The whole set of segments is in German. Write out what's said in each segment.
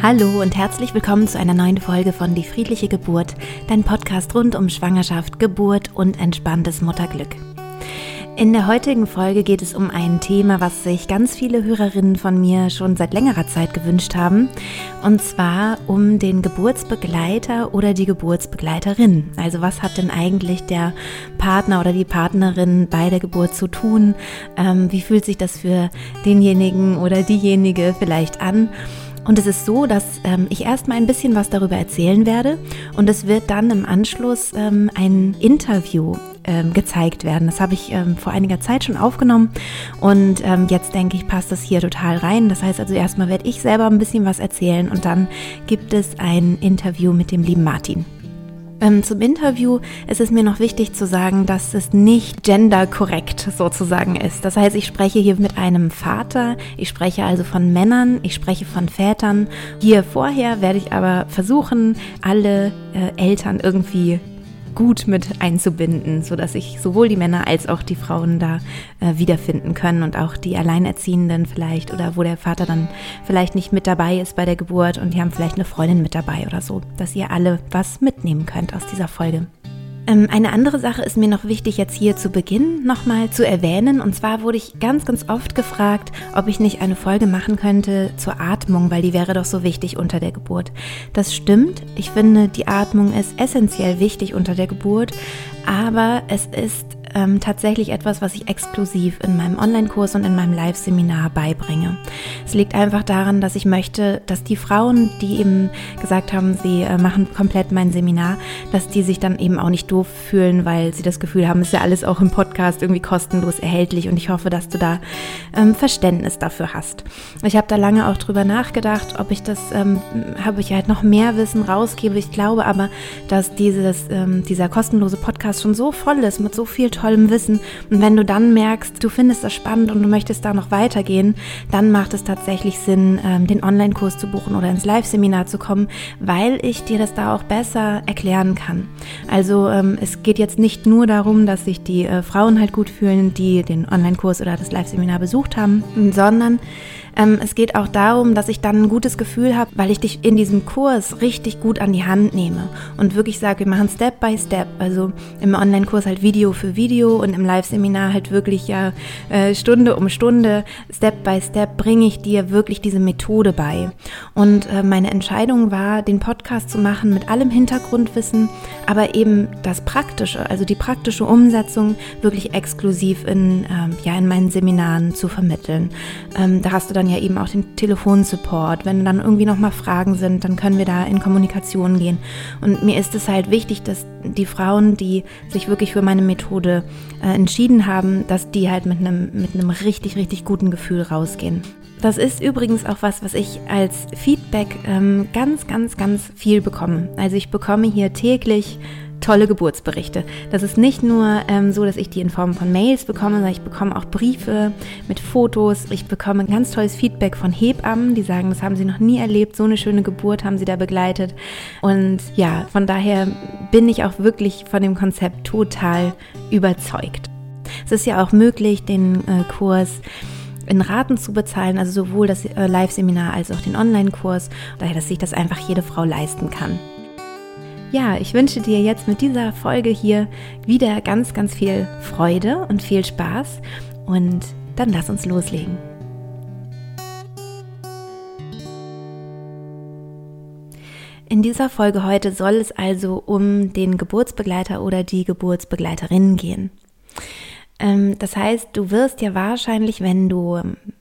Hallo und herzlich willkommen zu einer neuen Folge von Die friedliche Geburt, dein Podcast rund um Schwangerschaft, Geburt und entspanntes Mutterglück. In der heutigen Folge geht es um ein Thema, was sich ganz viele Hörerinnen von mir schon seit längerer Zeit gewünscht haben, und zwar um den Geburtsbegleiter oder die Geburtsbegleiterin. Also was hat denn eigentlich der Partner oder die Partnerin bei der Geburt zu tun? Ähm, wie fühlt sich das für denjenigen oder diejenige vielleicht an? Und es ist so, dass ähm, ich erstmal ein bisschen was darüber erzählen werde und es wird dann im Anschluss ähm, ein Interview ähm, gezeigt werden. Das habe ich ähm, vor einiger Zeit schon aufgenommen und ähm, jetzt denke ich, passt das hier total rein. Das heißt also erstmal werde ich selber ein bisschen was erzählen und dann gibt es ein Interview mit dem lieben Martin. Ähm, zum Interview ist es mir noch wichtig zu sagen, dass es nicht genderkorrekt sozusagen ist. Das heißt, ich spreche hier mit einem Vater, ich spreche also von Männern, ich spreche von Vätern. Hier vorher werde ich aber versuchen, alle äh, Eltern irgendwie gut mit einzubinden, sodass sich sowohl die Männer als auch die Frauen da äh, wiederfinden können und auch die Alleinerziehenden vielleicht oder wo der Vater dann vielleicht nicht mit dabei ist bei der Geburt und die haben vielleicht eine Freundin mit dabei oder so, dass ihr alle was mitnehmen könnt aus dieser Folge. Ähm, eine andere Sache ist mir noch wichtig jetzt hier zu Beginn nochmal zu erwähnen. Und zwar wurde ich ganz, ganz oft gefragt, ob ich nicht eine Folge machen könnte zur Atmung, weil die wäre doch so wichtig unter der Geburt. Das stimmt. Ich finde, die Atmung ist essentiell wichtig unter der Geburt. Aber es ist ähm, tatsächlich etwas, was ich exklusiv in meinem Online-Kurs und in meinem Live-Seminar beibringe. Es liegt einfach daran, dass ich möchte, dass die Frauen, die eben gesagt haben, sie äh, machen komplett mein Seminar, dass die sich dann eben auch nicht doof fühlen, weil sie das Gefühl haben, es ist ja alles auch im Podcast irgendwie kostenlos erhältlich und ich hoffe, dass du da ähm, Verständnis dafür hast. Ich habe da lange auch drüber nachgedacht, ob ich das, ähm, habe ich halt noch mehr Wissen rausgebe. Ich glaube aber, dass dieses, ähm, dieser kostenlose Podcast schon so voll ist mit so viel tollem Wissen. Und wenn du dann merkst, du findest das spannend und du möchtest da noch weitergehen, dann macht es tatsächlich Sinn, ähm, den Online-Kurs zu buchen oder ins Live-Seminar zu kommen, weil ich dir das da auch besser erklären kann. Also ähm, es geht jetzt nicht nur darum, dass sich die äh, Frauen halt gut fühlen, die den Online-Kurs oder das Live-Seminar besucht haben, sondern ähm, es geht auch darum, dass ich dann ein gutes Gefühl habe, weil ich dich in diesem Kurs richtig gut an die Hand nehme und wirklich sage, wir machen Step by Step. Also im Online-Kurs halt Video für Video und im Live-Seminar halt wirklich ja äh, Stunde um Stunde, Step by Step bringe ich dir wirklich diese Methode bei. Und äh, meine Entscheidung war, den Podcast zu machen mit allem Hintergrundwissen, aber eben das Praktische, also die praktische Umsetzung wirklich exklusiv in, ähm, ja, in meinen Seminaren zu vermitteln. Ähm, da hast du dann ja eben auch den Telefonsupport. Wenn dann irgendwie nochmal Fragen sind, dann können wir da in Kommunikation gehen. Und mir ist es halt wichtig, dass die Frauen, die sich wirklich für meine Methode äh, entschieden haben, dass die halt mit einem mit richtig, richtig guten Gefühl rausgehen. Das ist übrigens auch was, was ich als Feedback ähm, ganz, ganz, ganz viel bekomme. Also ich bekomme hier täglich tolle Geburtsberichte. Das ist nicht nur ähm, so, dass ich die in Form von Mails bekomme, sondern ich bekomme auch Briefe mit Fotos. Ich bekomme ganz tolles Feedback von Hebammen, die sagen, das haben sie noch nie erlebt, so eine schöne Geburt haben sie da begleitet. Und ja, von daher bin ich auch wirklich von dem Konzept total überzeugt. Es ist ja auch möglich, den äh, Kurs in Raten zu bezahlen, also sowohl das äh, Live-Seminar als auch den Online-Kurs, daher, dass sich das einfach jede Frau leisten kann. Ja, ich wünsche dir jetzt mit dieser Folge hier wieder ganz, ganz viel Freude und viel Spaß und dann lass uns loslegen. In dieser Folge heute soll es also um den Geburtsbegleiter oder die Geburtsbegleiterin gehen. Ähm, das heißt, du wirst ja wahrscheinlich, wenn du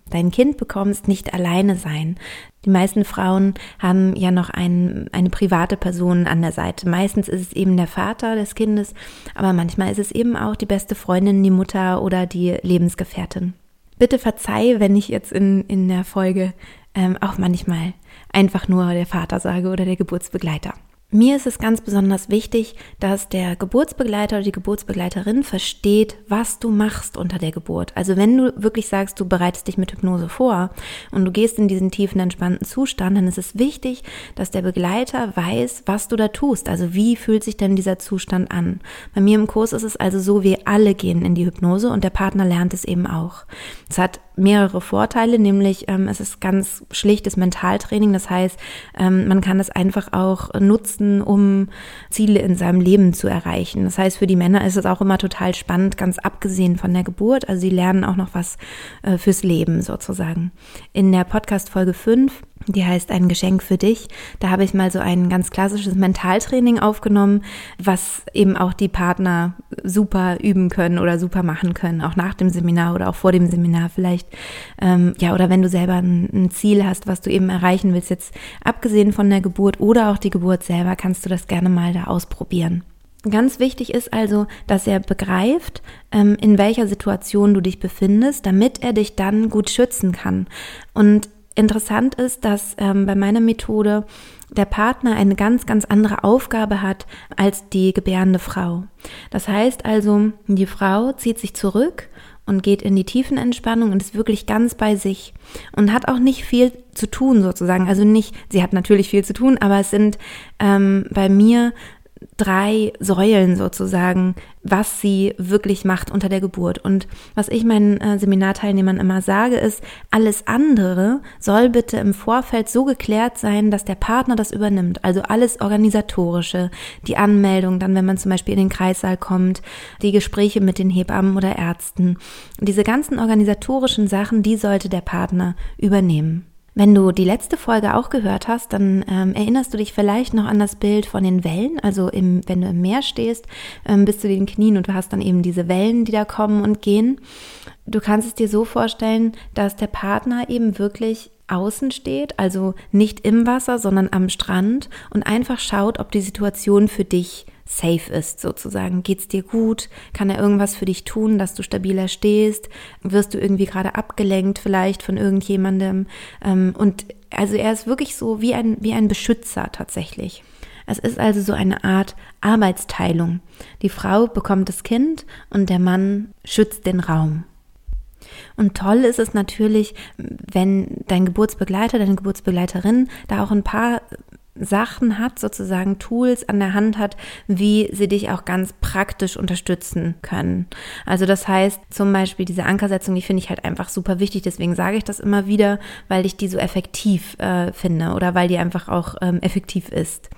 dein Kind bekommst, nicht alleine sein. Die meisten Frauen haben ja noch ein, eine private Person an der Seite. Meistens ist es eben der Vater des Kindes, aber manchmal ist es eben auch die beste Freundin, die Mutter oder die Lebensgefährtin. Bitte verzeih, wenn ich jetzt in, in der Folge ähm, auch manchmal einfach nur der Vater sage oder der Geburtsbegleiter. Mir ist es ganz besonders wichtig, dass der Geburtsbegleiter oder die Geburtsbegleiterin versteht, was du machst unter der Geburt. Also wenn du wirklich sagst, du bereitest dich mit Hypnose vor und du gehst in diesen tiefen, entspannten Zustand, dann ist es wichtig, dass der Begleiter weiß, was du da tust. Also wie fühlt sich denn dieser Zustand an? Bei mir im Kurs ist es also so, wir alle gehen in die Hypnose und der Partner lernt es eben auch. Es hat mehrere Vorteile, nämlich ähm, es ist ganz schlichtes Mentaltraining. Das heißt, ähm, man kann es einfach auch nutzen, um Ziele in seinem Leben zu erreichen. Das heißt, für die Männer ist es auch immer total spannend, ganz abgesehen von der Geburt. Also sie lernen auch noch was äh, fürs Leben sozusagen. In der Podcast Folge 5 die heißt ein Geschenk für dich. Da habe ich mal so ein ganz klassisches Mentaltraining aufgenommen, was eben auch die Partner super üben können oder super machen können, auch nach dem Seminar oder auch vor dem Seminar vielleicht. Ähm, ja, oder wenn du selber ein, ein Ziel hast, was du eben erreichen willst, jetzt abgesehen von der Geburt oder auch die Geburt selber, kannst du das gerne mal da ausprobieren. Ganz wichtig ist also, dass er begreift, ähm, in welcher Situation du dich befindest, damit er dich dann gut schützen kann. Und Interessant ist, dass ähm, bei meiner Methode der Partner eine ganz, ganz andere Aufgabe hat als die gebärende Frau. Das heißt also, die Frau zieht sich zurück und geht in die Tiefenentspannung und ist wirklich ganz bei sich und hat auch nicht viel zu tun sozusagen. Also nicht, sie hat natürlich viel zu tun, aber es sind ähm, bei mir drei Säulen sozusagen, was sie wirklich macht unter der Geburt. Und was ich meinen äh, Seminarteilnehmern immer sage, ist, alles andere soll bitte im Vorfeld so geklärt sein, dass der Partner das übernimmt. Also alles organisatorische, die Anmeldung, dann wenn man zum Beispiel in den Kreissaal kommt, die Gespräche mit den Hebammen oder Ärzten. Diese ganzen organisatorischen Sachen, die sollte der Partner übernehmen. Wenn du die letzte Folge auch gehört hast, dann ähm, erinnerst du dich vielleicht noch an das Bild von den Wellen. Also im, wenn du im Meer stehst, ähm, bis zu den Knien und du hast dann eben diese Wellen, die da kommen und gehen. Du kannst es dir so vorstellen, dass der Partner eben wirklich außen steht, also nicht im Wasser, sondern am Strand und einfach schaut, ob die Situation für dich safe ist, sozusagen. Geht's dir gut? Kann er irgendwas für dich tun, dass du stabiler stehst? Wirst du irgendwie gerade abgelenkt vielleicht von irgendjemandem? Ähm, und also er ist wirklich so wie ein, wie ein Beschützer tatsächlich. Es ist also so eine Art Arbeitsteilung. Die Frau bekommt das Kind und der Mann schützt den Raum. Und toll ist es natürlich, wenn dein Geburtsbegleiter, deine Geburtsbegleiterin da auch ein paar Sachen hat, sozusagen Tools an der Hand hat, wie sie dich auch ganz praktisch unterstützen können. Also das heißt zum Beispiel diese Ankersetzung, die finde ich halt einfach super wichtig. Deswegen sage ich das immer wieder, weil ich die so effektiv äh, finde oder weil die einfach auch ähm, effektiv ist.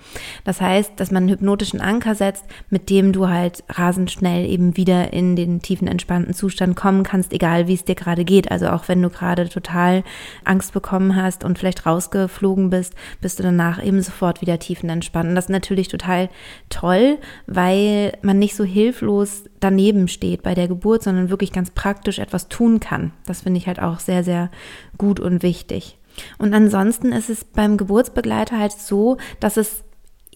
Das heißt, dass man einen hypnotischen Anker setzt, mit dem du halt rasend schnell eben wieder in den tiefen entspannten Zustand kommen kannst, egal wie es dir gerade geht. Also auch wenn du gerade total Angst bekommen hast und vielleicht rausgeflogen bist, bist du danach eben sofort wieder tiefenentspannt. Und das ist natürlich total toll, weil man nicht so hilflos daneben steht bei der Geburt, sondern wirklich ganz praktisch etwas tun kann. Das finde ich halt auch sehr, sehr gut und wichtig. Und ansonsten ist es beim Geburtsbegleiter halt so, dass es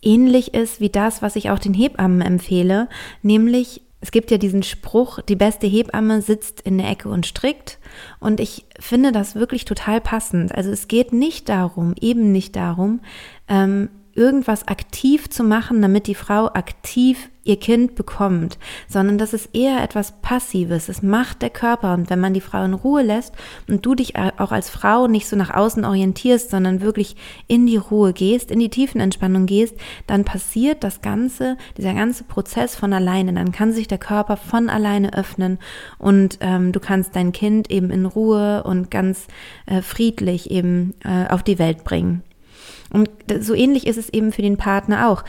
ähnlich ist wie das, was ich auch den Hebammen empfehle, nämlich es gibt ja diesen Spruch, die beste Hebamme sitzt in der Ecke und strickt. Und ich finde das wirklich total passend. Also es geht nicht darum, eben nicht darum, ähm, irgendwas aktiv zu machen, damit die Frau aktiv ihr Kind bekommt, sondern das ist eher etwas Passives. Es macht der Körper. Und wenn man die Frau in Ruhe lässt und du dich auch als Frau nicht so nach außen orientierst, sondern wirklich in die Ruhe gehst, in die tiefen Entspannung gehst, dann passiert das Ganze, dieser ganze Prozess von alleine. Dann kann sich der Körper von alleine öffnen und ähm, du kannst dein Kind eben in Ruhe und ganz äh, friedlich eben äh, auf die Welt bringen. Und so ähnlich ist es eben für den Partner auch.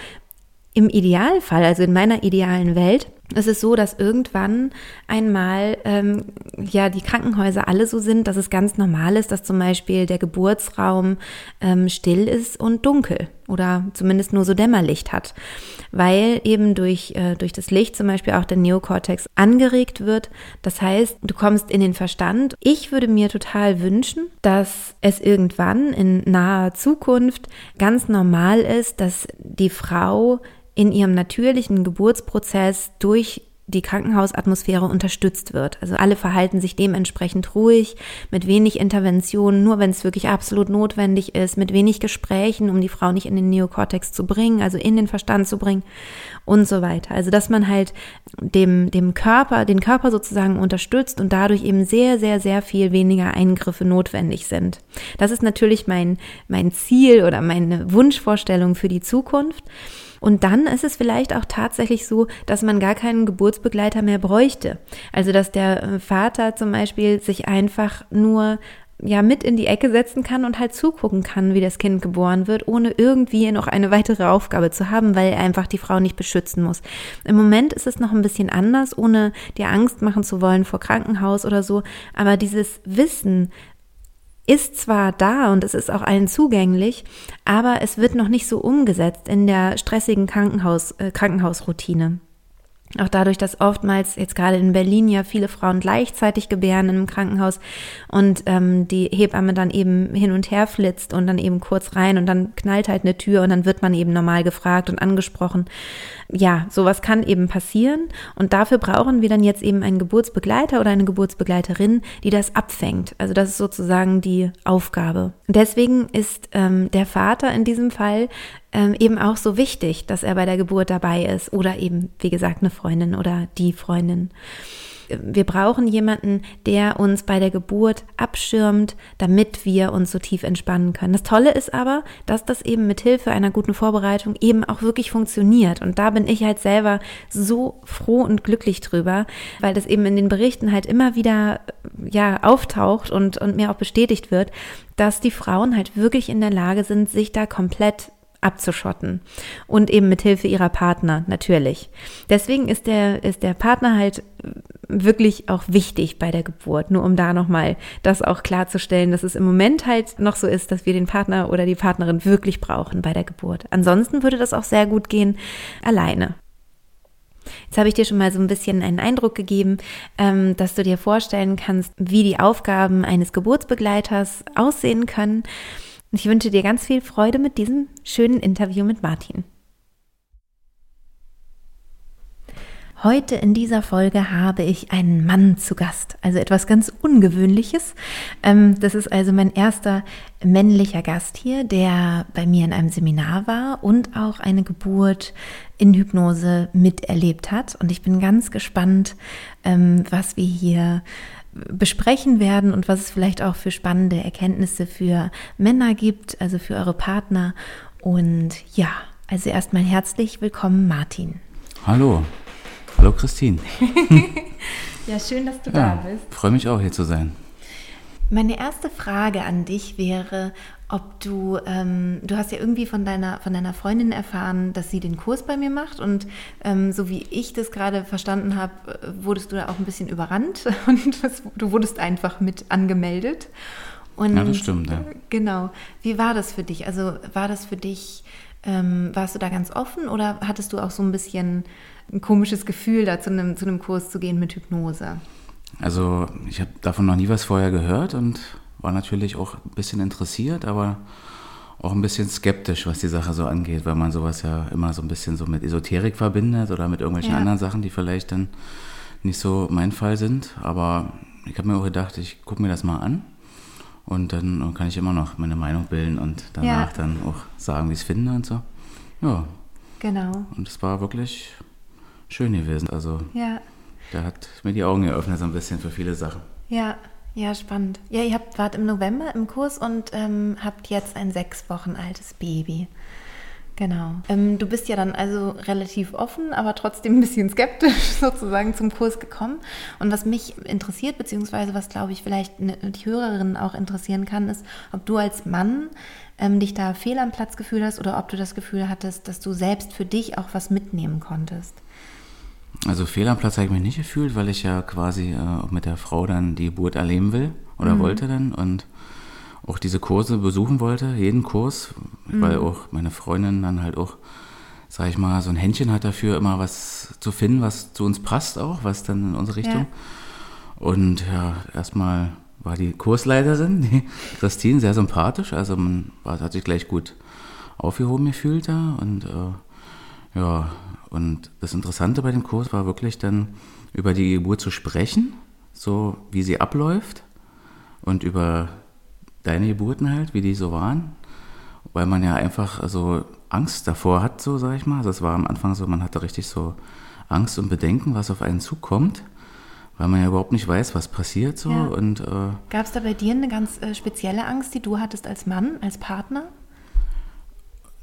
Im Idealfall, also in meiner idealen Welt, es ist so, dass irgendwann einmal ähm, ja die Krankenhäuser alle so sind, dass es ganz normal ist, dass zum Beispiel der Geburtsraum ähm, still ist und dunkel oder zumindest nur so Dämmerlicht hat, weil eben durch, äh, durch das Licht zum Beispiel auch der Neokortex angeregt wird. Das heißt, du kommst in den Verstand. Ich würde mir total wünschen, dass es irgendwann in naher Zukunft ganz normal ist, dass die Frau in ihrem natürlichen Geburtsprozess durch die Krankenhausatmosphäre unterstützt wird. Also alle verhalten sich dementsprechend ruhig, mit wenig Interventionen, nur wenn es wirklich absolut notwendig ist, mit wenig Gesprächen, um die Frau nicht in den Neokortex zu bringen, also in den Verstand zu bringen und so weiter. Also dass man halt dem, dem Körper, den Körper sozusagen unterstützt und dadurch eben sehr, sehr, sehr viel weniger Eingriffe notwendig sind. Das ist natürlich mein, mein Ziel oder meine Wunschvorstellung für die Zukunft. Und dann ist es vielleicht auch tatsächlich so, dass man gar keinen Geburtsbegleiter mehr bräuchte. Also dass der äh, Vater zum Beispiel sich einfach nur ja mit in die Ecke setzen kann und halt zugucken kann, wie das Kind geboren wird, ohne irgendwie noch eine weitere Aufgabe zu haben, weil er einfach die Frau nicht beschützen muss. Im Moment ist es noch ein bisschen anders, ohne dir Angst machen zu wollen vor Krankenhaus oder so, aber dieses Wissen, ist zwar da und es ist auch allen zugänglich, aber es wird noch nicht so umgesetzt in der stressigen Krankenhaus, äh, Krankenhausroutine. Auch dadurch, dass oftmals jetzt gerade in Berlin ja viele Frauen gleichzeitig gebären im Krankenhaus und ähm, die Hebamme dann eben hin und her flitzt und dann eben kurz rein und dann knallt halt eine Tür und dann wird man eben normal gefragt und angesprochen. Ja, sowas kann eben passieren und dafür brauchen wir dann jetzt eben einen Geburtsbegleiter oder eine Geburtsbegleiterin, die das abfängt. Also das ist sozusagen die Aufgabe. Deswegen ist ähm, der Vater in diesem Fall ähm, eben auch so wichtig, dass er bei der Geburt dabei ist oder eben, wie gesagt, eine Freundin oder die Freundin. Wir brauchen jemanden, der uns bei der Geburt abschirmt, damit wir uns so tief entspannen können. Das Tolle ist aber, dass das eben mit Hilfe einer guten Vorbereitung eben auch wirklich funktioniert. Und da bin ich halt selber so froh und glücklich drüber, weil das eben in den Berichten halt immer wieder ja auftaucht und, und mir auch bestätigt wird, dass die Frauen halt wirklich in der Lage sind, sich da komplett abzuschotten. Und eben mit Hilfe ihrer Partner, natürlich. Deswegen ist der, ist der Partner halt wirklich auch wichtig bei der Geburt. Nur um da nochmal das auch klarzustellen, dass es im Moment halt noch so ist, dass wir den Partner oder die Partnerin wirklich brauchen bei der Geburt. Ansonsten würde das auch sehr gut gehen alleine. Jetzt habe ich dir schon mal so ein bisschen einen Eindruck gegeben, ähm, dass du dir vorstellen kannst, wie die Aufgaben eines Geburtsbegleiters aussehen können. Und ich wünsche dir ganz viel Freude mit diesem schönen Interview mit Martin. Heute in dieser Folge habe ich einen Mann zu Gast, also etwas ganz Ungewöhnliches. Ähm, das ist also mein erster männlicher Gast hier, der bei mir in einem Seminar war und auch eine Geburt in Hypnose miterlebt hat. Und ich bin ganz gespannt, ähm, was wir hier besprechen werden und was es vielleicht auch für spannende Erkenntnisse für Männer gibt, also für eure Partner. Und ja, also erstmal herzlich willkommen, Martin. Hallo. Hallo, Christine. ja, schön, dass du ja, da bist. Freue mich auch, hier zu sein. Meine erste Frage an dich wäre, ob du, ähm, du hast ja irgendwie von deiner, von deiner Freundin erfahren, dass sie den Kurs bei mir macht und ähm, so wie ich das gerade verstanden habe, wurdest du da auch ein bisschen überrannt und das, du wurdest einfach mit angemeldet. Und, ja, das stimmt, ja. Genau. Wie war das für dich? Also war das für dich, ähm, warst du da ganz offen oder hattest du auch so ein bisschen ein komisches Gefühl, da zu einem, zu einem Kurs zu gehen mit Hypnose? Also ich habe davon noch nie was vorher gehört und war natürlich auch ein bisschen interessiert, aber auch ein bisschen skeptisch, was die Sache so angeht, weil man sowas ja immer so ein bisschen so mit Esoterik verbindet oder mit irgendwelchen ja. anderen Sachen, die vielleicht dann nicht so mein Fall sind. Aber ich habe mir auch gedacht, ich gucke mir das mal an und dann kann ich immer noch meine Meinung bilden und danach ja. dann auch sagen, wie ich es finde und so. Ja. Genau. Und es war wirklich schön gewesen. Also ja. der hat mir die Augen geöffnet so ein bisschen für viele Sachen. Ja. Ja, spannend. Ja, ihr habt, wart im November im Kurs und ähm, habt jetzt ein sechs Wochen altes Baby. Genau. Ähm, du bist ja dann also relativ offen, aber trotzdem ein bisschen skeptisch sozusagen zum Kurs gekommen. Und was mich interessiert, beziehungsweise was glaube ich vielleicht ne, die Hörerinnen auch interessieren kann, ist, ob du als Mann ähm, dich da fehl am Platz gefühlt hast oder ob du das Gefühl hattest, dass du selbst für dich auch was mitnehmen konntest. Also fehl am Platz habe ich mich nicht gefühlt, weil ich ja quasi äh, auch mit der Frau dann die Geburt erleben will oder mhm. wollte dann und auch diese Kurse besuchen wollte, jeden Kurs, mhm. weil auch meine Freundin dann halt auch, sag ich mal, so ein Händchen hat dafür, immer was zu finden, was zu uns passt auch, was dann in unsere Richtung. Ja. Und ja, erstmal war die Kursleiterin, die Christine, sehr sympathisch, also man war, hat sich gleich gut aufgehoben gefühlt da und äh, Ja, und das Interessante bei dem Kurs war wirklich dann über die Geburt zu sprechen, so wie sie abläuft und über deine Geburten halt, wie die so waren, weil man ja einfach so Angst davor hat, so sag ich mal. Das war am Anfang so, man hatte richtig so Angst und Bedenken, was auf einen zukommt, weil man ja überhaupt nicht weiß, was passiert so. Ja. Und äh, gab es da bei dir eine ganz äh, spezielle Angst, die du hattest als Mann, als Partner?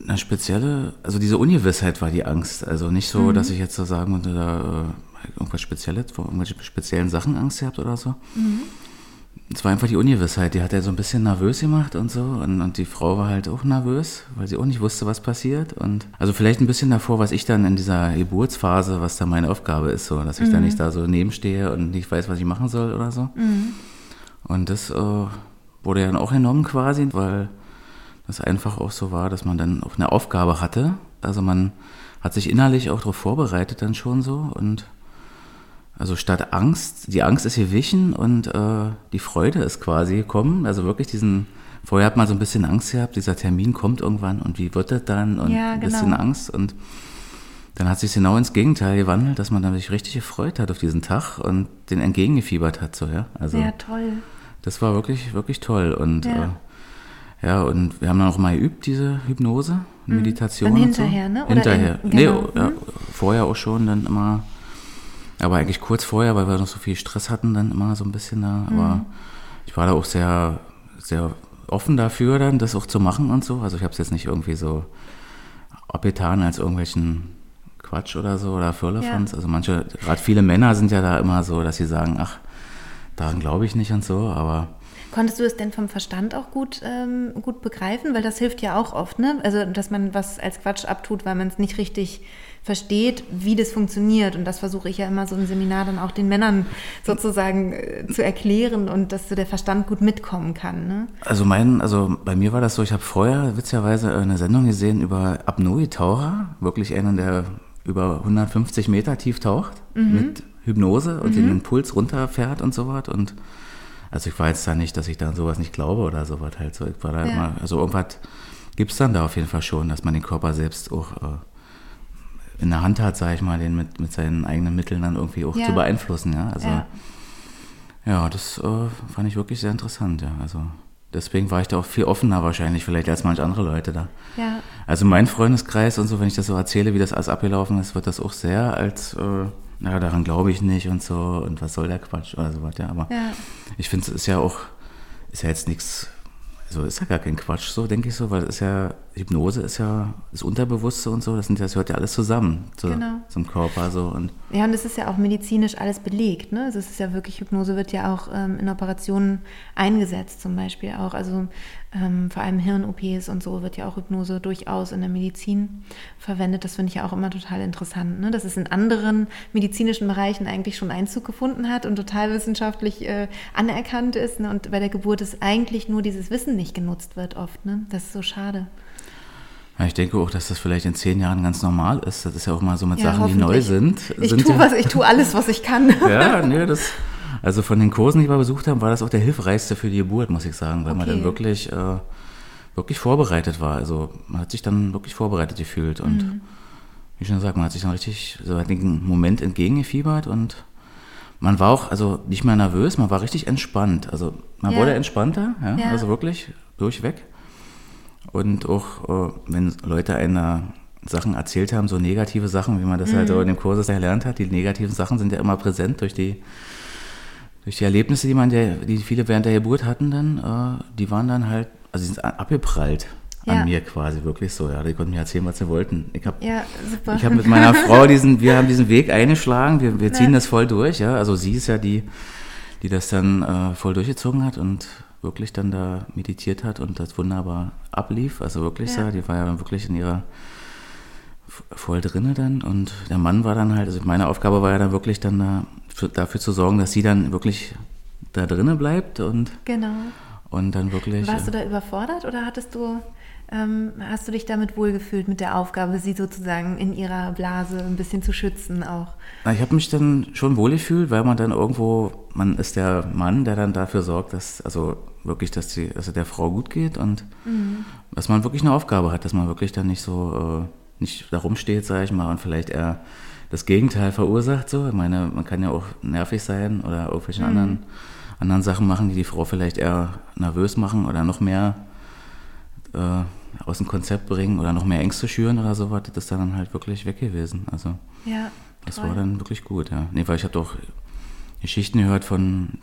Eine spezielle, also diese Ungewissheit war die Angst. Also nicht so, mhm. dass ich jetzt so sagen würde, da äh, irgendwas Spezielles, vor irgendwelchen speziellen Sachen Angst gehabt oder so. Mhm es war einfach die Ungewissheit, die hat er so ein bisschen nervös gemacht und so. Und, und, die Frau war halt auch nervös, weil sie auch nicht wusste, was passiert. Und also vielleicht ein bisschen davor, was ich dann in dieser Geburtsphase, was da meine Aufgabe ist, so, dass ich mhm. da nicht da so nebenstehe und nicht weiß, was ich machen soll oder so. Mhm. Und das äh, wurde dann auch enorm quasi, weil das einfach auch so war, dass man dann auch eine Aufgabe hatte. Also man hat sich innerlich auch darauf vorbereitet dann schon so und also statt Angst, die Angst ist gewichen und äh, die Freude ist quasi gekommen. Also wirklich diesen, vorher hat man so ein bisschen Angst gehabt, dieser Termin kommt irgendwann und wie wird das dann und ja, genau. ein bisschen Angst und dann hat sich genau ins Gegenteil gewandelt, dass man dann sich richtig gefreut hat auf diesen Tag und den entgegengefiebert hat, so, ja. Also, ja, toll. Das war wirklich, wirklich toll und ja. Äh, ja, und wir haben dann auch mal geübt, diese Hypnose, mhm. Meditation. Dann hinterher, so. ne? Oder hinterher. In, genau. Nee, ja, mhm. vorher auch schon, dann immer aber eigentlich kurz vorher, weil wir noch so viel Stress hatten, dann immer so ein bisschen da. Aber mhm. ich war da auch sehr, sehr offen dafür, dann das auch zu machen und so. Also ich habe es jetzt nicht irgendwie so abgetan als irgendwelchen Quatsch oder so oder Firlefanz. Ja. Also manche, gerade viele Männer sind ja da immer so, dass sie sagen, ach, daran glaube ich nicht und so, aber. Konntest du es denn vom Verstand auch gut, ähm, gut begreifen? Weil das hilft ja auch oft, ne? Also, dass man was als Quatsch abtut, weil man es nicht richtig versteht, wie das funktioniert. Und das versuche ich ja immer so im Seminar dann auch den Männern sozusagen äh, zu erklären und dass so der Verstand gut mitkommen kann. Ne? Also mein, also bei mir war das so, ich habe vorher witzigerweise eine Sendung gesehen über Apnoe-Taucher, wirklich einen, der über 150 Meter tief taucht mhm. mit Hypnose und mhm. den Puls runterfährt und so was. Und also ich weiß da nicht, dass ich da an sowas nicht glaube oder sowas halt so. Ich war da ja. immer, also irgendwas gibt es dann da auf jeden Fall schon, dass man den Körper selbst auch äh, in der Hand hat, sage ich mal, den mit, mit seinen eigenen Mitteln dann irgendwie auch ja. zu beeinflussen. Ja, also, ja. ja das äh, fand ich wirklich sehr interessant. Ja, also deswegen war ich da auch viel offener wahrscheinlich vielleicht als manche andere Leute da. Ja. Also mein Freundeskreis und so, wenn ich das so erzähle, wie das alles abgelaufen ist, wird das auch sehr als, äh, naja, daran glaube ich nicht und so und was soll der Quatsch oder so was, ja. Aber ja. ich finde, es ist ja auch, ist ja jetzt nichts also ist ja gar kein Quatsch, so denke ich so, weil es ist ja, Hypnose ist ja das Unterbewusste und so, das, sind, das hört ja alles zusammen zu, genau. zum Körper. So. Und ja, und es ist ja auch medizinisch alles belegt. Ne? Also es ist ja wirklich, Hypnose wird ja auch ähm, in Operationen eingesetzt, zum Beispiel auch. Also ähm, vor allem Hirn-OPs und so wird ja auch Hypnose durchaus in der Medizin verwendet. Das finde ich ja auch immer total interessant, ne? dass es in anderen medizinischen Bereichen eigentlich schon Einzug gefunden hat und total wissenschaftlich äh, anerkannt ist. Ne? Und bei der Geburt ist eigentlich nur dieses Wissen nicht genutzt wird oft. Ne? Das ist so schade. Ja, ich denke auch, dass das vielleicht in zehn Jahren ganz normal ist. Das ist ja auch mal so mit ja, Sachen, die neu sind. Ich sind tue was, ich tue alles, was ich kann. Ja, nee, das also von den Kursen, die wir besucht haben, war das auch der hilfreichste für die Geburt, muss ich sagen, weil okay. man dann wirklich, äh, wirklich vorbereitet war. Also man hat sich dann wirklich vorbereitet gefühlt und mhm. wie schon gesagt, man hat sich dann richtig so einen Moment entgegengefiebert und man war auch also nicht mehr nervös, man war richtig entspannt. Also man ja. wurde entspannter, ja, ja. also wirklich durchweg. Und auch äh, wenn Leute einer Sachen erzählt haben, so negative Sachen, wie man das mhm. halt so in dem Kurs erlernt hat, die negativen Sachen sind ja immer präsent durch die durch die Erlebnisse, die man der, die viele während der Geburt hatten, dann, äh, die waren dann halt, also die sind abgeprallt an ja. mir quasi wirklich so. Ja, die konnten mir erzählen, was sie wollten. Ich habe ja, ich hab mit meiner Frau diesen, wir haben diesen Weg eingeschlagen, wir, wir ziehen ja. das voll durch. Ja, also sie ist ja die, die das dann äh, voll durchgezogen hat und wirklich dann da meditiert hat und das wunderbar ablief. Also wirklich ja. so, die war ja wirklich in ihrer voll drinne dann und der Mann war dann halt, also meine Aufgabe war ja dann wirklich dann da für, dafür zu sorgen, dass sie dann wirklich da drinnen bleibt und genau und dann wirklich. Warst du da überfordert oder hattest du ähm, hast du dich damit wohlgefühlt mit der Aufgabe, sie sozusagen in ihrer Blase ein bisschen zu schützen auch? Na, ich habe mich dann schon wohlgefühlt, weil man dann irgendwo, man ist der Mann, der dann dafür sorgt, dass also wirklich, dass, die, es der Frau gut geht und mhm. dass man wirklich eine Aufgabe hat, dass man wirklich dann nicht so äh, nicht da rumsteht, sage ich mal, und vielleicht eher das Gegenteil verursacht. So, ich meine, man kann ja auch nervig sein oder irgendwelche mhm. anderen, anderen Sachen machen, die die Frau vielleicht eher nervös machen oder noch mehr äh, aus dem Konzept bringen oder noch mehr Ängste schüren oder so, war das dann halt wirklich weg gewesen. Also ja, das war dann wirklich gut, ja. Nee, weil ich habe doch Geschichten gehört von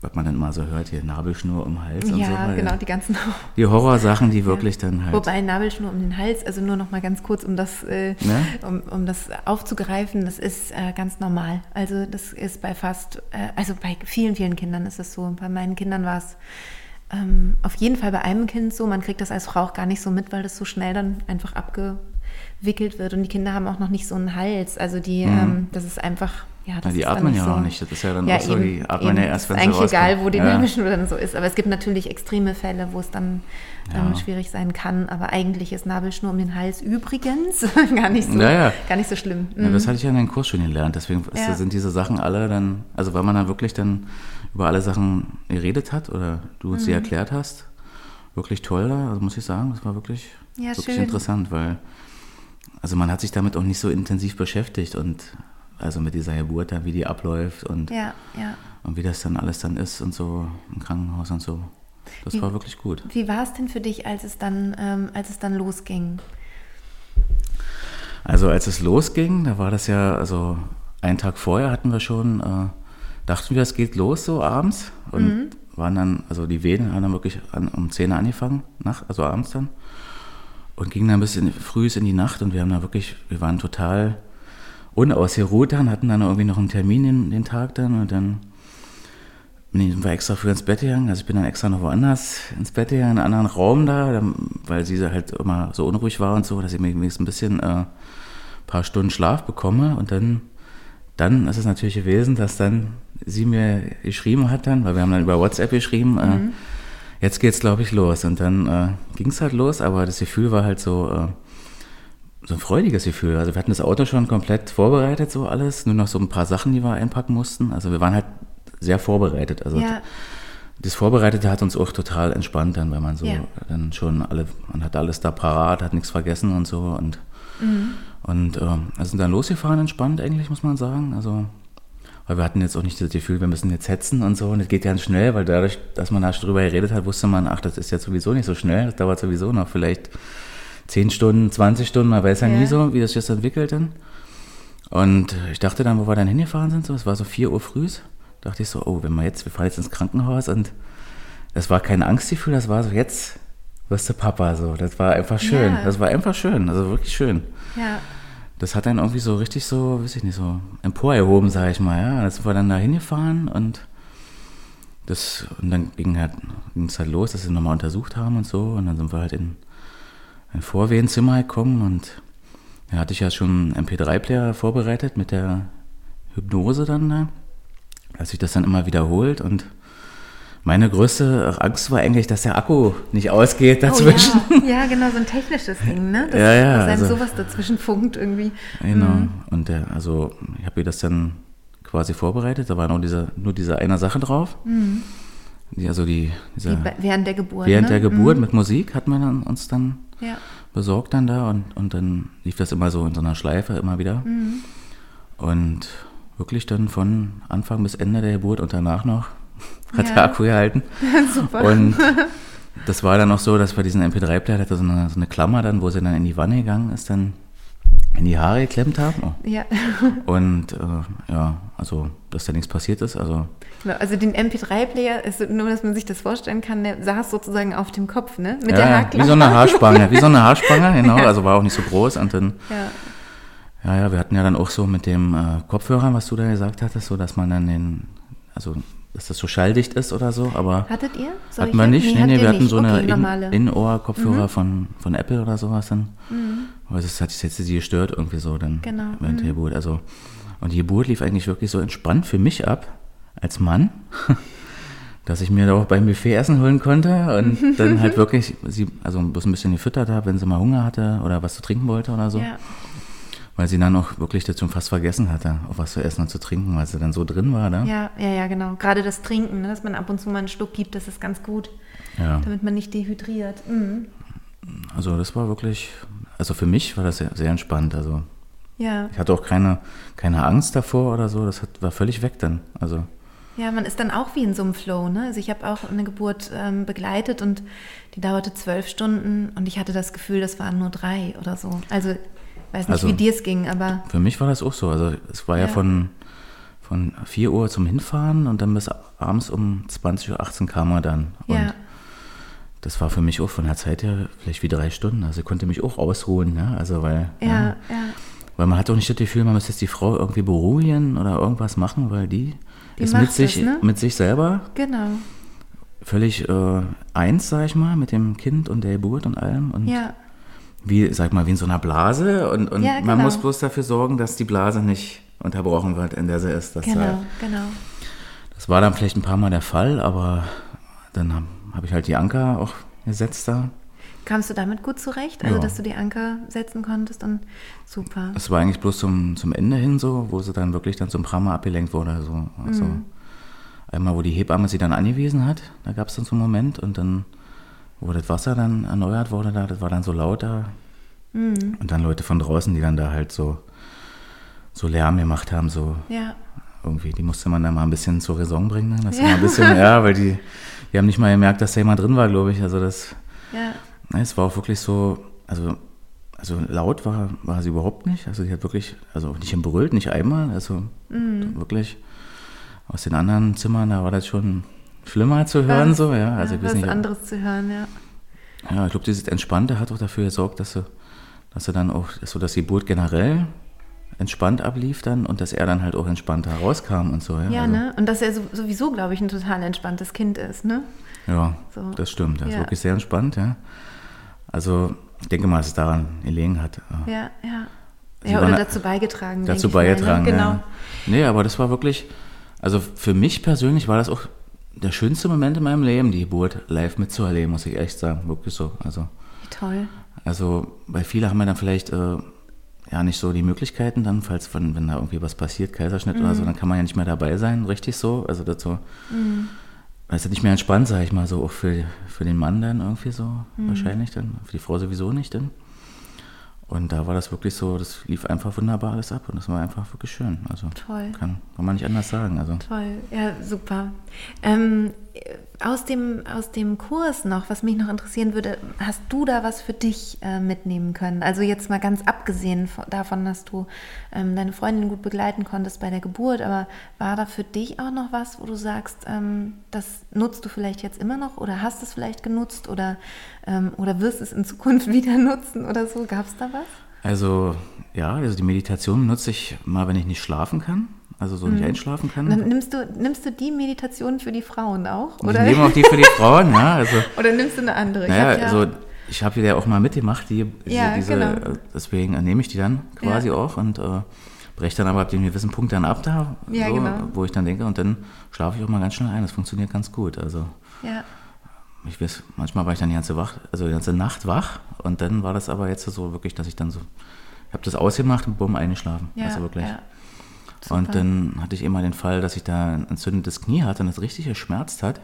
was man dann mal so hört, hier Nabelschnur um den Hals ja, und so. Ja, genau, die ganzen Die Horrorsachen, die wirklich ja. dann halt. Wobei Nabelschnur um den Hals, also nur noch mal ganz kurz, um das, äh, ne? um, um das aufzugreifen, das ist äh, ganz normal. Also das ist bei fast, äh, also bei vielen, vielen Kindern ist es so. Bei meinen Kindern war es ähm, auf jeden Fall bei einem Kind so. Man kriegt das als Frau auch gar nicht so mit, weil das so schnell dann einfach abgewickelt wird. Und die Kinder haben auch noch nicht so einen Hals. Also die, mhm. ähm, das ist einfach ja, das ja, die atmen ja so, auch nicht. Das ist ja dann ja, auch so, eben, die atmen eben. ja erst, wenn sie Eigentlich egal, wo die ja. Dann so ist. Aber es gibt natürlich extreme Fälle, wo es dann ähm, schwierig sein kann. Aber eigentlich ist Nabelschnur um den Hals übrigens gar nicht so, ja, Gar nicht so schlimm. Mhm. das hatte ich ja in den Kurs schon gelernt. Deswegen ist, sind diese Sachen alle dann, also weil man dann wirklich dann über alle Sachen geredet hat oder du mhm. sie erklärt hast, wirklich toll da. Also muss ich sagen, das war wirklich, wirklich interessant, weil also man hat sich damit auch nicht so intensiv beschäftigt und also mit dieser Geburt wie die abläuft und, ja, ja. und wie das dann alles dann ist und so im Krankenhaus und so. Das wie, war wirklich gut. Wie war es denn für dich, als es dann, ähm, als es dann losging? Also als es losging, da war das ja, also einen Tag vorher hatten wir schon, äh, dachten wir, es geht los so abends und mhm. waren dann, also die Wehen haben dann wirklich an, um 10 Uhr angefangen, nach, also abends dann und gingen dann bis in, früh in die Nacht und wir haben da wirklich, wir waren total unausgeruht dann, hatten dann irgendwie noch einen Termin den, den Tag dann und dann bin ich extra früh ins Bett gegangen. Also ich bin dann extra noch woanders ins Bett gegangen, in einen anderen Raum da, weil sie halt immer so unruhig war und so, dass ich mir wenigstens ein bisschen äh, paar Stunden Schlaf bekomme. Und dann, dann ist es natürlich gewesen, dass dann sie mir geschrieben hat dann, weil wir haben dann über WhatsApp geschrieben, äh, mhm. äh, jetzt geht's glaube ich los. Und dann äh, ging es halt los, aber das Gefühl war halt so, äh, so ein freudiges Gefühl. Also wir hatten das Auto schon komplett vorbereitet, so alles. Nur noch so ein paar Sachen, die wir einpacken mussten. Also wir waren halt sehr vorbereitet. Also ja. das Vorbereitete hat uns auch total entspannt dann, weil man so ja. dann schon alle, man hat alles da parat, hat nichts vergessen und so. Und, mhm. und äh, also sind dann losgefahren entspannt eigentlich, muss man sagen. Also weil wir hatten jetzt auch nicht das Gefühl, wir müssen jetzt hetzen und so. Und es geht ganz schnell, weil dadurch, dass man da drüber geredet hat, wusste man, ach, das ist jetzt sowieso nicht so schnell. Das dauert sowieso noch vielleicht 10 Stunden, 20 Stunden, man weiß ja, ja. nie so, wie das jetzt entwickelt dann. Und ich dachte dann, wo wir dann hingefahren sind, so, es war so 4 Uhr früh, dachte ich so, oh, wenn wir jetzt, wir fahren jetzt ins Krankenhaus und das war kein Angstgefühl, das war so, jetzt wirst du Papa, so, das war einfach schön, ja. das war einfach schön, also wirklich schön. Ja. Das hat dann irgendwie so richtig so, weiß ich nicht, so emporgehoben, sag ich mal, ja. Das war dann da hingefahren und das, und dann ging halt, halt los, dass sie nochmal untersucht haben und so und dann sind wir halt in ein Vorwehenzimmer gekommen und da hatte ich ja schon einen MP3-Player vorbereitet mit der Hypnose dann da, dass sich das dann immer wiederholt und meine größte Angst war eigentlich, dass der Akku nicht ausgeht dazwischen. Oh, ja. ja. genau, so ein technisches Ding, ne? Das, ja, ja. Dass einem also, sowas dazwischen funkt irgendwie. Genau. Mhm. Und der, also ich habe mir das dann quasi vorbereitet. Da war noch diese, nur diese eine Sache drauf. Mhm. Die, also die, diese, die, während der Geburt. Während ne? der Geburt mhm. mit Musik hat man uns dann ja. besorgt dann da und, und dann lief das immer so in so einer Schleife immer wieder. Mhm. Und wirklich dann von Anfang bis Ende der Geburt und danach noch hat ja. der Akku gehalten. Super. Und das war dann auch so, dass bei diesem MP3-Player hatte so eine, so eine Klammer dann, wo sie dann in die Wanne gegangen ist, dann in die Haare geklemmt haben. Oh. Ja. Und äh, ja, also, dass da nichts passiert ist. Also, genau, also den MP3-Player, nur dass man sich das vorstellen kann, der saß sozusagen auf dem Kopf, ne? Mit ja, der Haarklammer. Wie so eine Haarspange, wie so eine Haarspange, genau. Ja. Also war auch nicht so groß. Und dann, ja. ja, ja, wir hatten ja dann auch so mit dem äh, Kopfhörer, was du da gesagt hattest, so dass man dann den, also dass das so schalldicht ist oder so, aber hattet ihr? Solche? Hatten wir nicht, nee, nee, nee wir hatten so okay, eine In-Ohr-Kopfhörer mhm. von, von Apple oder sowas dann. Mhm. Aber das hat sich jetzt gestört irgendwie so dann genau. während mhm. der Geburt. Also, und die Geburt lief eigentlich wirklich so entspannt für mich ab, als Mann, dass ich mir da auch beim Buffet Essen holen konnte und dann halt wirklich sie, also bloß ein bisschen gefüttert habe, wenn sie mal Hunger hatte oder was zu trinken wollte oder so. Ja weil sie dann auch wirklich dazu fast vergessen hatte, auch was zu essen und zu trinken, weil sie dann so drin war. Ne? Ja, ja, ja, genau. Gerade das Trinken, ne? dass man ab und zu mal einen Schluck gibt, das ist ganz gut, ja. damit man nicht dehydriert. Mhm. Also das war wirklich, also für mich war das sehr, sehr entspannt. Also Ja. ich hatte auch keine, keine Angst davor oder so. Das hat, war völlig weg dann. Also Ja, man ist dann auch wie in so einem Flow. Ne? Also ich habe auch eine Geburt ähm, begleitet und die dauerte zwölf Stunden und ich hatte das Gefühl, das waren nur drei oder so. Also weiß nicht, Also- wie dir es ging, aber für mich war das auch so. Also es war ja, Ja. von, von 4 Uhr zum Hinfahren und dann bis abends um 20.18 Uhr kam er dann. Und ja, das war für mich auch von der Zeit her vielleicht wie drei Stunden. Also ich konnte mich auch ausruhen. Ne? Also weil, ja, ja, weil man hat auch nicht das Gefühl, man müsste jetzt die Frau irgendwie beruhigen oder irgendwas machen, weil die, Die ist mit sich, das, ne? mit sich selber genau. völlig äh, eins, sag ich mal, mit dem Kind und der Geburt und allem. Und Ja, wie, sag mal, wie in so einer Blase. Und, und Ja, man genau. muss bloß dafür sorgen, dass die Blase nicht unterbrochen wird, in der sie ist. Das, genau, äh, genau. das war dann vielleicht ein paar Mal der Fall, aber dann habe hab ich halt die Anker auch gesetzt da. Kamst du damit gut zurecht? Also, Ja. dass du die Anker setzen konntest und super. Es war eigentlich bloß zum, zum Ende hin so, wo sie dann wirklich dann zum Mal abgelenkt wurde. So. Also Mhm. Einmal, wo die Hebamme sie dann angewiesen hat, da gab es dann so einen Moment und dann, wo das Wasser dann erneuert wurde, da, das war dann so laut da. Mhm. Und dann Leute von draußen, die dann da halt so, so Lärm gemacht haben, so Ja, irgendwie, die musste man da mal ein bisschen zur Raison bringen. Ne? Das Ja. war ein bisschen, ja, weil die, die haben nicht mal gemerkt, dass da jemand drin war, glaube ich. Also das, ja, es war auch wirklich so, also, also laut war, war sie überhaupt nicht. Also sie hat wirklich, also nicht brüllt, nicht einmal. Also Mhm. wirklich aus den anderen Zimmern, da war das schon schlimmer zu hören, so, ja. Also ich was nicht. anderes zu hören, ja. Ja, ich glaube, dieses Entspannte hat auch dafür gesorgt, dass sie, dass sie dann auch, so dass die Geburt generell entspannt ablief dann und dass er dann halt auch entspannt herauskam und so, ja. Ja, also, ne? Und dass er so, sowieso, glaube ich, ein total entspanntes Kind ist, ne? Ja, So. das stimmt. Er ist Ja. wirklich sehr entspannt, ja. Also ich denke mal, dass es daran gelegen hat. Ja, ja. Sie Ja, oder da- dazu beigetragen. dazu ich mal, ne? beigetragen. Genau. Ja. Nee, aber das war wirklich, also für mich persönlich war das auch der schönste Moment in meinem Leben, die Geburt live mitzuerleben, muss ich echt sagen. Wirklich so. Also, Wie toll. also weil viele haben ja dann vielleicht äh, ja nicht so die Möglichkeiten dann, falls wenn, wenn da irgendwie was passiert, Kaiserschnitt oder Mhm. so, dann kann man ja nicht mehr dabei sein, richtig so. Also das so. Das ist nicht mehr entspannt, sag ich mal, so auch für, für den Mann dann irgendwie so Mhm. wahrscheinlich dann, für die Frau sowieso nicht dann. Und da war das wirklich so, das lief einfach wunderbar alles ab und das war einfach wirklich schön. Also Toll. kann, kann man nicht anders sagen. Also Toll, ja, super. Ähm, aus, dem, aus dem Kurs noch, was mich noch interessieren würde, hast du da was für dich äh, mitnehmen können? Also jetzt mal ganz abgesehen von, davon, dass du ähm, deine Freundin gut begleiten konntest bei der Geburt, aber war da für dich auch noch was, wo du sagst, ähm, das nutzt du vielleicht jetzt immer noch oder hast es vielleicht genutzt oder, ähm, oder wirst es in Zukunft wieder nutzen oder so? Gab es da was? Also, ja, also die Meditation nutze ich mal, wenn ich nicht schlafen kann, also so Mhm. nicht einschlafen kann. Dann nimmst du, nimmst du die Meditation für die Frauen auch? ich Oder, nehme auch die für die Frauen, ja. Also, oder nimmst du eine andere? Ich naja, ja- also ich habe ja auch mal mitgemacht, die, diese, Ja, diese genau. äh, deswegen nehme ich die dann quasi Ja. auch und äh, breche dann aber ab dem gewissen Punkt dann ab da, Ja, so, genau. wo ich dann denke und dann schlafe ich auch mal ganz schnell ein. Das funktioniert ganz gut. Also ja. ich weiß, manchmal war ich dann die ganze, wach, also die ganze Nacht wach und dann war das aber jetzt so wirklich, dass ich dann so, ich habe das ausgemacht und bumm, eingeschlafen. Ja, also wirklich. ja. Und Super. dann hatte ich immer den Fall, dass ich da ein entzündetes Knie hatte und das richtig geschmerzt hat.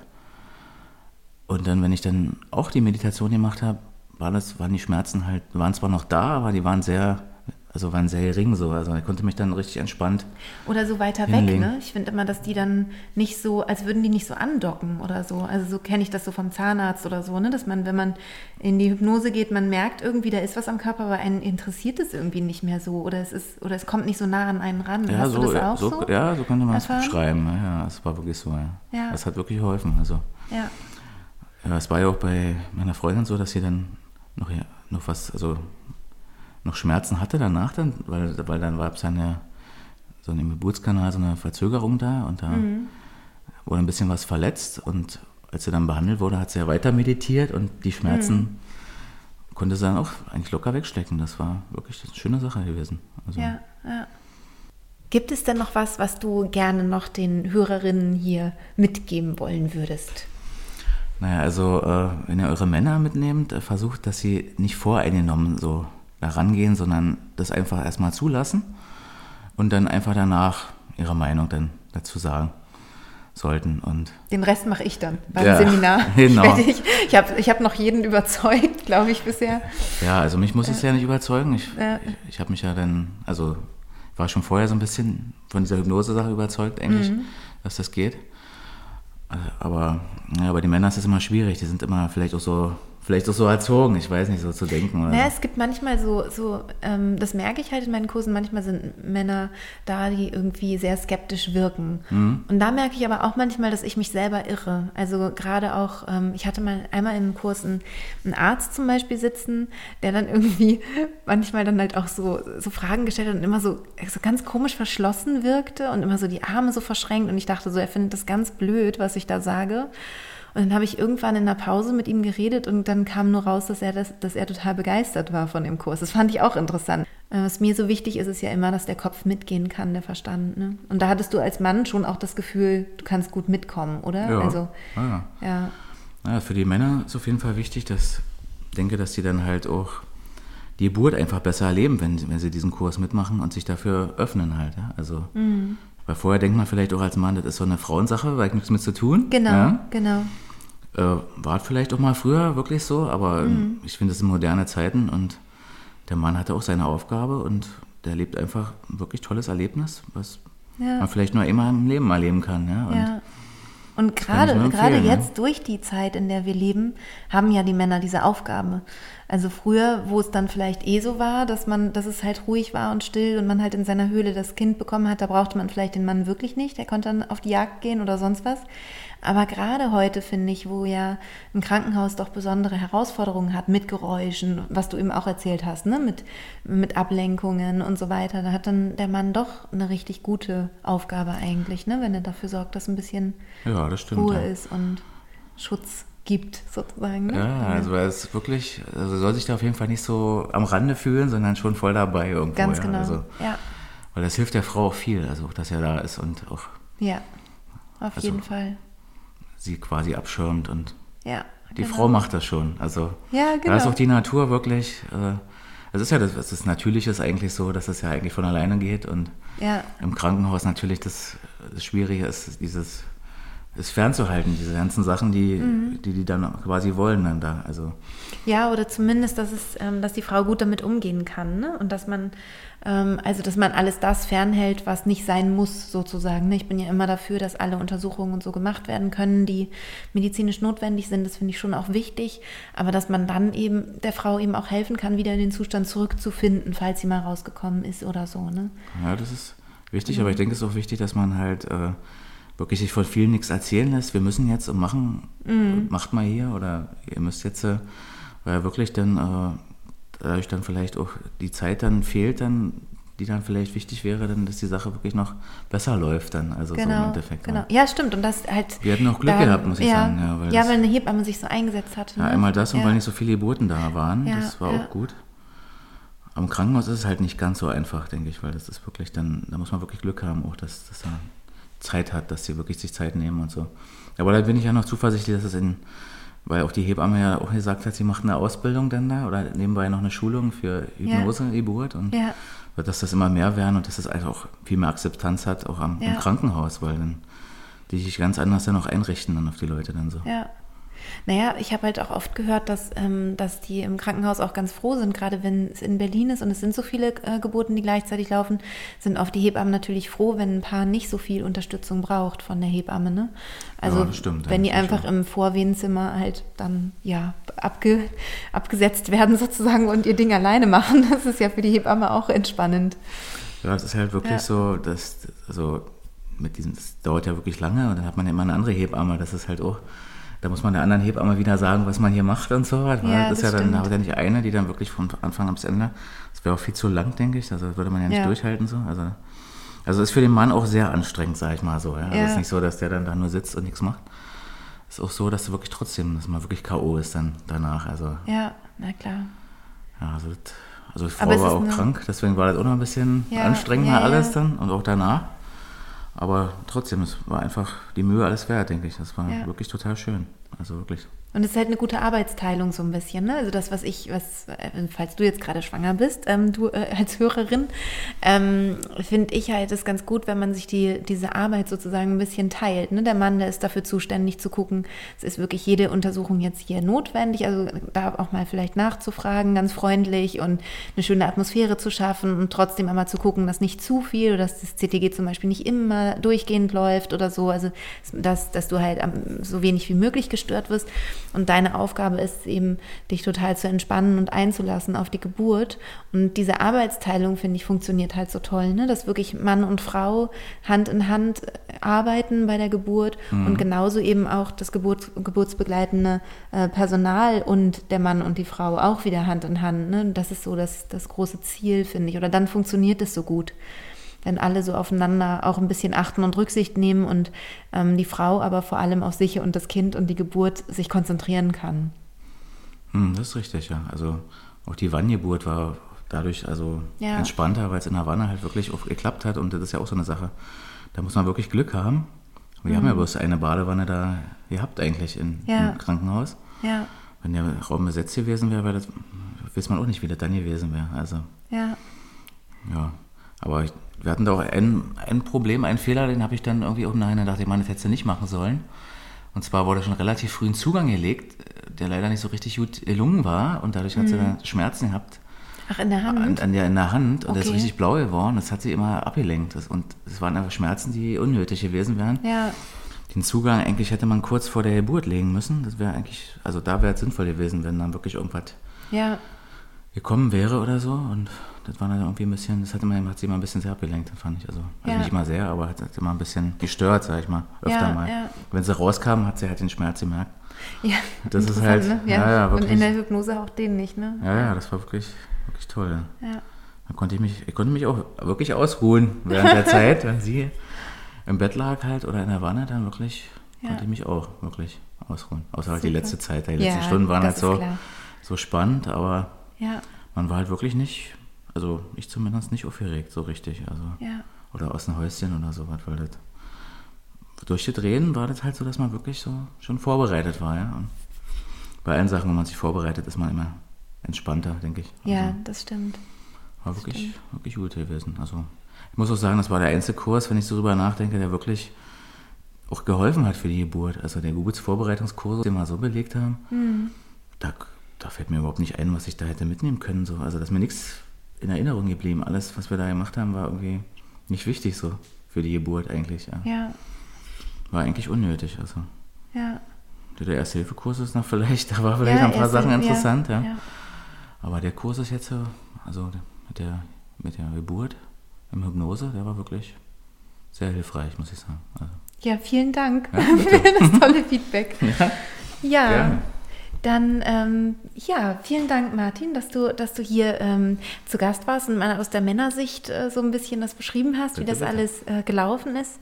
Und dann, wenn ich dann auch die Meditation gemacht habe, war das, waren die Schmerzen halt, waren zwar noch da, aber die waren sehr, also waren sehr gering so. Also ich konnte mich dann richtig entspannt. Oder so weiter weg, hinlegen. ne? Ich finde immer, dass die dann nicht so, als würden die nicht so andocken oder so. Also so kenne ich das so vom Zahnarzt oder so, ne? Dass man, wenn man in die Hypnose geht, man merkt irgendwie, da ist was am Körper, aber einen interessiert es irgendwie nicht mehr so. Oder es ist, oder es kommt nicht so nah an einen ran. Ja, Hast so, du das auch so, so? ja, so könnte man es beschreiben. Ja, ja, es war wirklich so. Ja. Ja. Das hat wirklich geholfen. Also Ja. Ja, es war ja auch bei meiner Freundin so, dass sie dann noch, noch was, also noch Schmerzen hatte danach dann, weil, weil dann war es eine, so im Geburtskanal so eine Verzögerung da und da Mhm. wurde ein bisschen was verletzt und als sie dann behandelt wurde, hat sie ja weiter meditiert und die Schmerzen Mhm. konnte sie dann auch eigentlich locker wegstecken. Das war wirklich eine schöne Sache gewesen. Also, Ja, ja. Gibt es denn noch was, was du gerne noch den Hörerinnen hier mitgeben wollen würdest? Naja, also äh, wenn ihr eure Männer mitnehmt, äh, versucht, dass sie nicht voreingenommen so da rangehen, sondern das einfach erstmal zulassen und dann einfach danach ihre Meinung dann dazu sagen. sollten. Und Den Rest mache ich dann beim Ja, Seminar. genau. Ich, ich, ich habe ich hab noch jeden überzeugt, glaube ich, bisher. ja, also mich muss es ja nicht überzeugen. Ich, Ja. ich, ich habe mich ja dann, also war schon vorher so ein bisschen von dieser Hypnose-Sache überzeugt, eigentlich, Mhm. dass das geht. Äh, Aber ja, bei den Männern ist es immer schwierig. Die sind immer vielleicht auch so, vielleicht auch so erzogen, ich weiß nicht, so zu denken. Oder Naja, es gibt manchmal so, so ähm, das merke ich halt in meinen Kursen, manchmal sind Männer da, die irgendwie sehr skeptisch wirken. Mhm. Und da merke ich aber auch manchmal, dass ich mich selber irre. Also gerade auch, ähm, ich hatte mal einmal im Kurs einen, einen Arzt zum Beispiel sitzen, der dann irgendwie manchmal dann halt auch so, so Fragen gestellt hat und immer so, so ganz komisch verschlossen wirkte und immer so die Arme so verschränkt. Und ich dachte so, er findet das ganz blöd, was ich da sage. Und dann habe ich irgendwann in der Pause mit ihm geredet und dann kam nur raus, dass er, das, dass er total begeistert war von dem Kurs. Das fand ich auch interessant. Äh, Was mir so wichtig ist, ist ja immer, dass der Kopf mitgehen kann, der Verstand. Ne? Und da hattest du als Mann schon auch das Gefühl, du kannst gut mitkommen, oder? Ja. Also, ja. ja. Ja, für die Männer ist auf jeden Fall wichtig, dass ich denke, dass die dann halt auch die Geburt einfach besser erleben, wenn, wenn sie diesen Kurs mitmachen und sich dafür öffnen halt. Ja? Also, Mhm. Weil vorher denkt man vielleicht auch als Mann, das ist so eine Frauensache, weil ich nichts mit zu tun. Genau, Ja? genau. Äh, war vielleicht auch mal früher wirklich so, aber Mhm. ich finde, es sind moderne Zeiten und der Mann hatte auch seine Aufgabe und der lebt einfach ein wirklich tolles Erlebnis, was Ja. man vielleicht nur einmal im Leben erleben kann. Ja? Und Ja. Und gerade, gerade jetzt durch die Zeit, in der wir leben, haben ja die Männer diese Aufgabe. Also früher, wo es dann vielleicht eh so war, dass man, dass es halt ruhig war und still und man halt in seiner Höhle das Kind bekommen hat, da brauchte man vielleicht den Mann wirklich nicht. Der konnte dann auf die Jagd gehen oder sonst was. Aber gerade heute finde ich, wo ja ein Krankenhaus doch besondere Herausforderungen hat mit Geräuschen, was du eben auch erzählt hast, ne? mit, mit Ablenkungen und so weiter, da hat dann der Mann doch eine richtig gute Aufgabe eigentlich, ne? wenn er dafür sorgt, dass ein bisschen ja, das stimmt. Ruhe ja. ist und Schutz gibt, sozusagen. Ne? Ja, also er ist wirklich, also soll sich da auf jeden Fall nicht so am Rande fühlen, sondern schon voll dabei irgendwo. Ganz ja. genau. Also, ja, weil das hilft der Frau auch viel, also dass er da ist und auch ja, auf Also, jeden Fall. sie quasi abschirmt und Ja, die genau. Frau macht das schon. Also Ja, da ist genau. auch die Natur wirklich, äh, es ist ja das, das Natürliche ist eigentlich so, dass es ja eigentlich von alleine geht und Ja, im Krankenhaus natürlich das, das Schwierige ist, dieses es fernzuhalten, diese ganzen Sachen, die, Mhm. die die dann quasi wollen dann da. Also Ja, oder zumindest, dass es, ähm, dass die Frau gut damit umgehen kann, ne? Und dass man, ähm, also dass man alles das fernhält, was nicht sein muss, sozusagen. Ne? Ich bin ja immer dafür, dass alle Untersuchungen und so gemacht werden können, die medizinisch notwendig sind. Das finde ich schon auch wichtig. Aber dass man dann eben der Frau eben auch helfen kann, wieder in den Zustand zurückzufinden, falls sie mal rausgekommen ist oder so, ne? Ja, das ist wichtig, Mhm. aber ich denke, es ist auch wichtig, dass man halt äh, wirklich sich von vielen nichts erzählen lässt. Wir müssen jetzt und machen, Mhm. macht mal hier oder ihr müsst jetzt, äh, weil wirklich dann äh, dadurch dann vielleicht auch die Zeit dann fehlt, dann die dann vielleicht wichtig wäre, dann, dass die Sache wirklich noch besser läuft dann, also so im Genau, Endeffekt. genau. Ja. Ja, stimmt. Und das halt. Wir hatten auch Glück gehabt, muss ich ja, sagen, ja, weil ja, das- weil eine Hebamme sich so eingesetzt hat. Ja, ne? einmal das und ja. weil nicht so viele Geburten da waren, Ja, das war ja. auch gut. Am Krankenhaus ist es halt nicht ganz so einfach, denke ich, weil das ist wirklich dann, da muss man wirklich Glück haben, auch dass, dass er Zeit hat, dass sie wirklich sich Zeit nehmen und so. Aber da bin ich ja noch zuversichtlich, dass es in, weil auch die Hebamme ja auch gesagt hat, sie macht eine Ausbildung dann da oder nebenbei noch eine Schulung für Hypnose, Geburt und Ja. dass das immer mehr werden und dass das einfach auch viel mehr Akzeptanz hat, auch am, Ja. im Krankenhaus, weil dann die sich ganz anders dann auch einrichten dann auf die Leute dann so. Ja. Naja, ich habe halt auch oft gehört, dass, ähm, dass die im Krankenhaus auch ganz froh sind, gerade wenn es in Berlin ist und es sind so viele äh, Geburten, die gleichzeitig laufen, sind oft die Hebammen natürlich froh, wenn ein Paar nicht so viel Unterstützung braucht von der Hebamme. Ne? Also Ja, stimmt, wenn die einfach schon. im Vorwehenzimmer halt dann ja abge, abgesetzt werden sozusagen und ihr Ding alleine machen, das ist ja für die Hebamme auch entspannend. Ja, es ist halt wirklich Ja. so, dass, also mit diesem, das dauert ja wirklich lange und dann hat man ja immer eine andere Hebamme, das ist halt auch, da muss man der anderen Hebamme wieder sagen, was man hier macht und so. Ja, das ist das ja dann, stimmt. ja nicht eine, die dann wirklich von Anfang bis Ende, das wäre auch viel zu lang, denke ich, also das würde man ja nicht Ja. durchhalten so. Also, also ist für den Mann auch sehr anstrengend, sag ich mal so. Ja? Also Ja. es ist nicht so, dass der dann da nur sitzt und nichts macht. Es ist auch so, dass du wirklich trotzdem, dass man wirklich K.O. ist dann danach. Also, Ja, na klar. ja, also, das, also die Frau war ist auch krank, deswegen war das auch noch ein bisschen Ja, anstrengender alles dann und auch danach. Aber trotzdem, es war einfach die Mühe alles wert, denke ich. Das war Ja. wirklich total schön. Also wirklich. Und es ist halt eine gute Arbeitsteilung so ein bisschen. Ne? Also das, was ich, was, äh, falls du jetzt gerade schwanger bist, ähm, du äh, als Hörerin, ähm, finde ich halt es ganz gut, wenn man sich die, diese Arbeit sozusagen ein bisschen teilt. Ne? Der Mann, der ist dafür zuständig zu gucken, es ist wirklich jede Untersuchung jetzt hier notwendig. Also da auch mal vielleicht nachzufragen, ganz freundlich und eine schöne Atmosphäre zu schaffen und trotzdem einmal zu gucken, dass nicht zu viel oder dass das CTG zum Beispiel nicht immer durchgehend läuft oder so. Also dass, dass du halt so wenig wie möglich gestört wirst. Und deine Aufgabe ist eben, dich total zu entspannen und einzulassen auf die Geburt. Und diese Arbeitsteilung, finde ich, funktioniert halt so toll, ne? dass wirklich Mann und Frau Hand in Hand arbeiten bei der Geburt mhm. und genauso eben auch das Geburt, geburtsbegleitende äh, Personal und der Mann und die Frau auch wieder Hand in Hand. Ne? Das ist so das, das große Ziel, finde ich. Oder dann funktioniert es so gut wenn alle so aufeinander auch ein bisschen achten und Rücksicht nehmen und ähm, die Frau aber vor allem auf sich und das Kind und die Geburt sich konzentrieren kann. Hm, das ist richtig, ja. Also auch die Wanngeburt war dadurch also ja. entspannter, weil es in Havanna halt wirklich geklappt hat und das ist ja auch so eine Sache. Da muss man wirklich Glück haben. Wir mhm. haben ja mhm. bloß eine Badewanne da gehabt eigentlich in, ja. im Krankenhaus. Ja. Wenn der Raum besetzt gewesen wäre, wäre das, weiß man auch nicht, wie das dann gewesen wäre. Also, ja. Ja, aber ich, wir hatten da auch ein, ein Problem, einen Fehler, den habe ich dann irgendwie auch nachher dachte, ich, meine, das hättest du nicht machen sollen. Und zwar wurde schon relativ früh ein Zugang gelegt, der leider nicht so richtig gut gelungen war und dadurch hat sie mhm. dann Schmerzen gehabt. Ach, in der Hand? An, an der, in der Hand und okay. der ist richtig blau geworden. Das hat sie immer abgelenkt. Das, und es waren einfach Schmerzen, die unnötig gewesen wären. Ja. Den Zugang eigentlich hätte man kurz vor der Geburt legen müssen. Das wäre eigentlich, also da wäre es sinnvoll gewesen, wenn dann wirklich irgendwas ja. Gekommen wäre oder so. Und das war dann irgendwie ein bisschen, das hat, immer, hat sie immer ein bisschen sehr abgelenkt, fand ich. Also, also ja. nicht mal sehr, aber hat, hat immer ein bisschen gestört, sag ich mal, öfter ja, mal. Ja. Wenn sie rauskam, hat sie halt den Schmerz gemerkt. Ja, das ist halt, ne? ja. ja, wirklich. Und in der Hypnose auch den nicht, ne? Ja, ja, das war wirklich, wirklich toll. Ja. Da konnte ich mich, ich konnte mich auch wirklich ausruhen während der Zeit, wenn sie im Bett lag halt oder in der Wanne, dann wirklich, konnte ich mich auch wirklich ausruhen. Außer halt die letzte Zeit, die letzten Stunden waren halt so, so spannend, aber man war halt wirklich nicht also ich zumindest nicht aufgeregt, so richtig. Also, ja. Oder aus dem Häuschen oder sowas, weil das durch das Reden war das halt so, dass man wirklich so schon vorbereitet war, ja. Und bei allen Sachen, wenn man sich vorbereitet, ist man immer entspannter, denke ich. Also, ja, das stimmt. War wirklich, stimmt. wirklich gut gewesen. Also ich muss auch sagen, das war der einzige Kurs, wenn ich so drüber nachdenke, der wirklich auch geholfen hat für die Geburt. Also der Geburtsvorbereitungskurs, den wir so belegt haben, mhm. da, da fällt mir überhaupt nicht ein, was ich da hätte mitnehmen können. So. Also dass mir nichts in Erinnerung geblieben. Alles, was wir da gemacht haben, war irgendwie nicht wichtig so für die Geburt eigentlich. Ja. ja. War eigentlich unnötig. Also. Ja. Der Erste-Hilfe-Kurs ist noch vielleicht, da war vielleicht ja, ein paar Sachen interessant, ja. ja. Aber der Kurs ist jetzt so, also mit der, mit der Geburt im Hypnose, der war wirklich sehr hilfreich, muss ich sagen. Also. Ja, vielen Dank ja, für das tolle Feedback. Ja. ja. Dann ähm, ja, vielen Dank, Martin, dass du, dass du hier ähm, zu Gast warst und mal aus der Männersicht äh, so ein bisschen das beschrieben hast, bitte, wie das bitte. alles äh, gelaufen ist.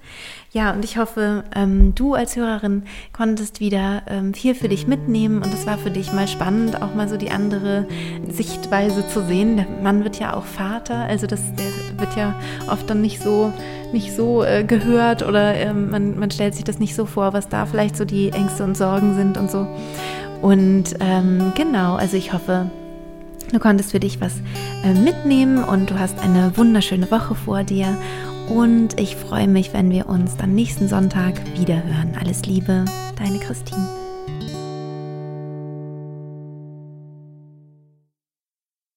Ja, und ich hoffe, ähm, du als Hörerin konntest wieder ähm, viel für dich mitnehmen und es war für dich mal spannend, auch mal so die andere Sichtweise zu sehen. Der Mann wird ja auch Vater, also das, der wird ja oft dann nicht so nicht so äh, gehört oder ähm, man, man stellt sich das nicht so vor, was da vielleicht so die Ängste und Sorgen sind und so. Und ähm, genau, also ich hoffe, du konntest für dich was äh, mitnehmen und du hast eine wunderschöne Woche vor dir. Und ich freue mich, wenn wir uns dann nächsten Sonntag wieder hören. Alles Liebe, deine Christine.